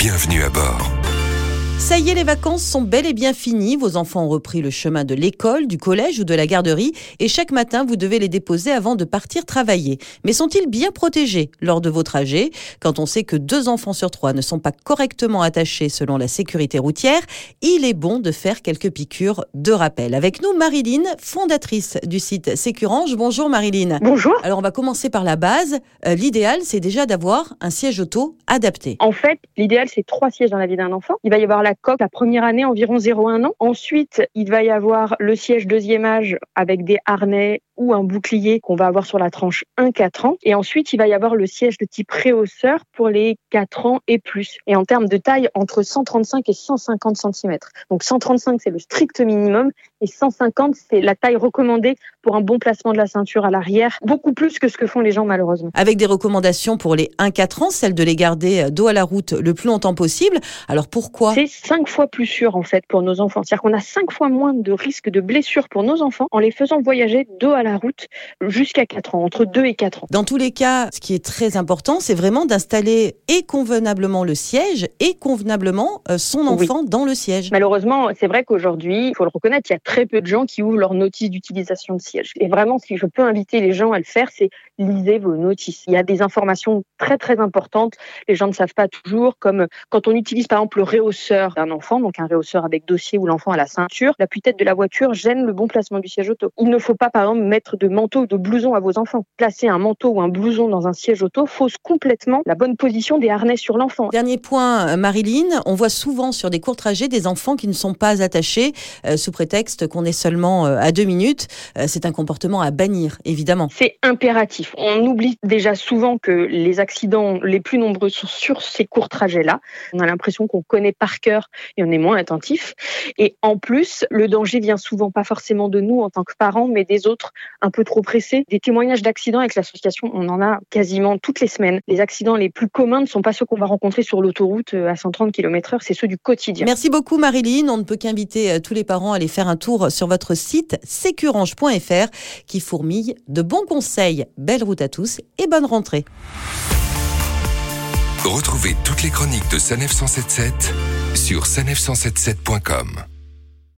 bienvenue à bord. Ça y est, les vacances sont bel et bien finies. Vos enfants ont repris le chemin de l'école, du collège ou de la garderie et chaque matin, vous devez les déposer avant de partir travailler. Mais sont-ils bien protégés lors de vos trajets? Quand on sait que deux enfants sur trois ne sont pas correctement attachés selon la sécurité routière, il est bon de faire quelques piqûres de rappel. Avec nous, Marilyn, fondatrice du site Sécurange. Bonjour Marilyn. Bonjour. Alors on va commencer par la base. Euh, l'idéal, c'est déjà d'avoir un siège auto adapté. En fait, l'idéal, c'est trois sièges dans la vie d'un enfant. Il va y avoir la coque la première année, environ 0,1 an. Ensuite, il va y avoir le siège deuxième âge avec des harnais ou un bouclier qu'on va avoir sur la tranche 1-4 ans. Et ensuite, il va y avoir le siège de type réhausseur pour les 4 ans et plus. Et en termes de taille, entre 135 et 150 cm. Donc 135, c'est le strict minimum et 150, c'est la taille recommandée pour un bon placement de la ceinture à l'arrière, beaucoup plus que ce que font les gens malheureusement. Avec des recommandations pour les 1-4 ans, celle de les garder dos à la route le plus longtemps possible. Alors pourquoi? C'est 5 fois plus sûr en fait pour nos enfants. C'est-à-dire qu'on a 5 fois moins de risques de blessures pour nos enfants en les faisant voyager dos à la route jusqu'à 4 ans, entre 2 et 4 ans. Dans tous les cas, ce qui est très important, c'est vraiment d'installer et convenablement le siège et convenablement euh, son enfant dans le siège. Malheureusement, c'est vrai qu'aujourd'hui, il faut le reconnaître, il y a très peu de gens qui ouvrent leur notice d'utilisation de siège. Et vraiment, si je peux inviter les gens à le faire, c'est lisez vos notices. Il y a des informations très très importantes. Les gens ne savent pas toujours, comme quand on utilise par exemple le réhausseur d'un enfant, donc un réhausseur avec dossier où l'enfant a la ceinture, la tête de la voiture gêne le bon placement du siège auto. Il ne faut pas par exemple mettre de manteau ou de blouson à vos enfants. Placer un manteau ou un blouson dans un siège auto fausse complètement la bonne position des harnais sur l'enfant. Dernier point, Marilyn, on voit souvent sur des courts trajets des enfants qui ne sont pas attachés euh, sous prétexte qu'on est seulement euh, à deux minutes. Euh, c'est un comportement à bannir, évidemment. C'est impératif. On oublie déjà souvent que les accidents les plus nombreux sont sur ces courts trajets-là. On a l'impression qu'on connaît par cœur et on est moins attentif. Et en plus, le danger vient souvent pas forcément de nous en tant que parents, mais des autres un peu trop pressés. Des témoignages d'accidents avec l'association, on en a quasiment toutes les semaines. Les accidents les plus communs ne sont pas ceux qu'on va rencontrer sur l'autoroute à 130 km/h, c'est ceux du quotidien. Merci beaucoup Marilyn. On ne peut qu'inviter tous les parents à aller faire un tour sur votre site sécurange.fr qui fourmille de bons conseils. Belle route à tous et bonne rentrée. Retrouvez toutes les chroniques de Sanef 177 sur sanef177.com.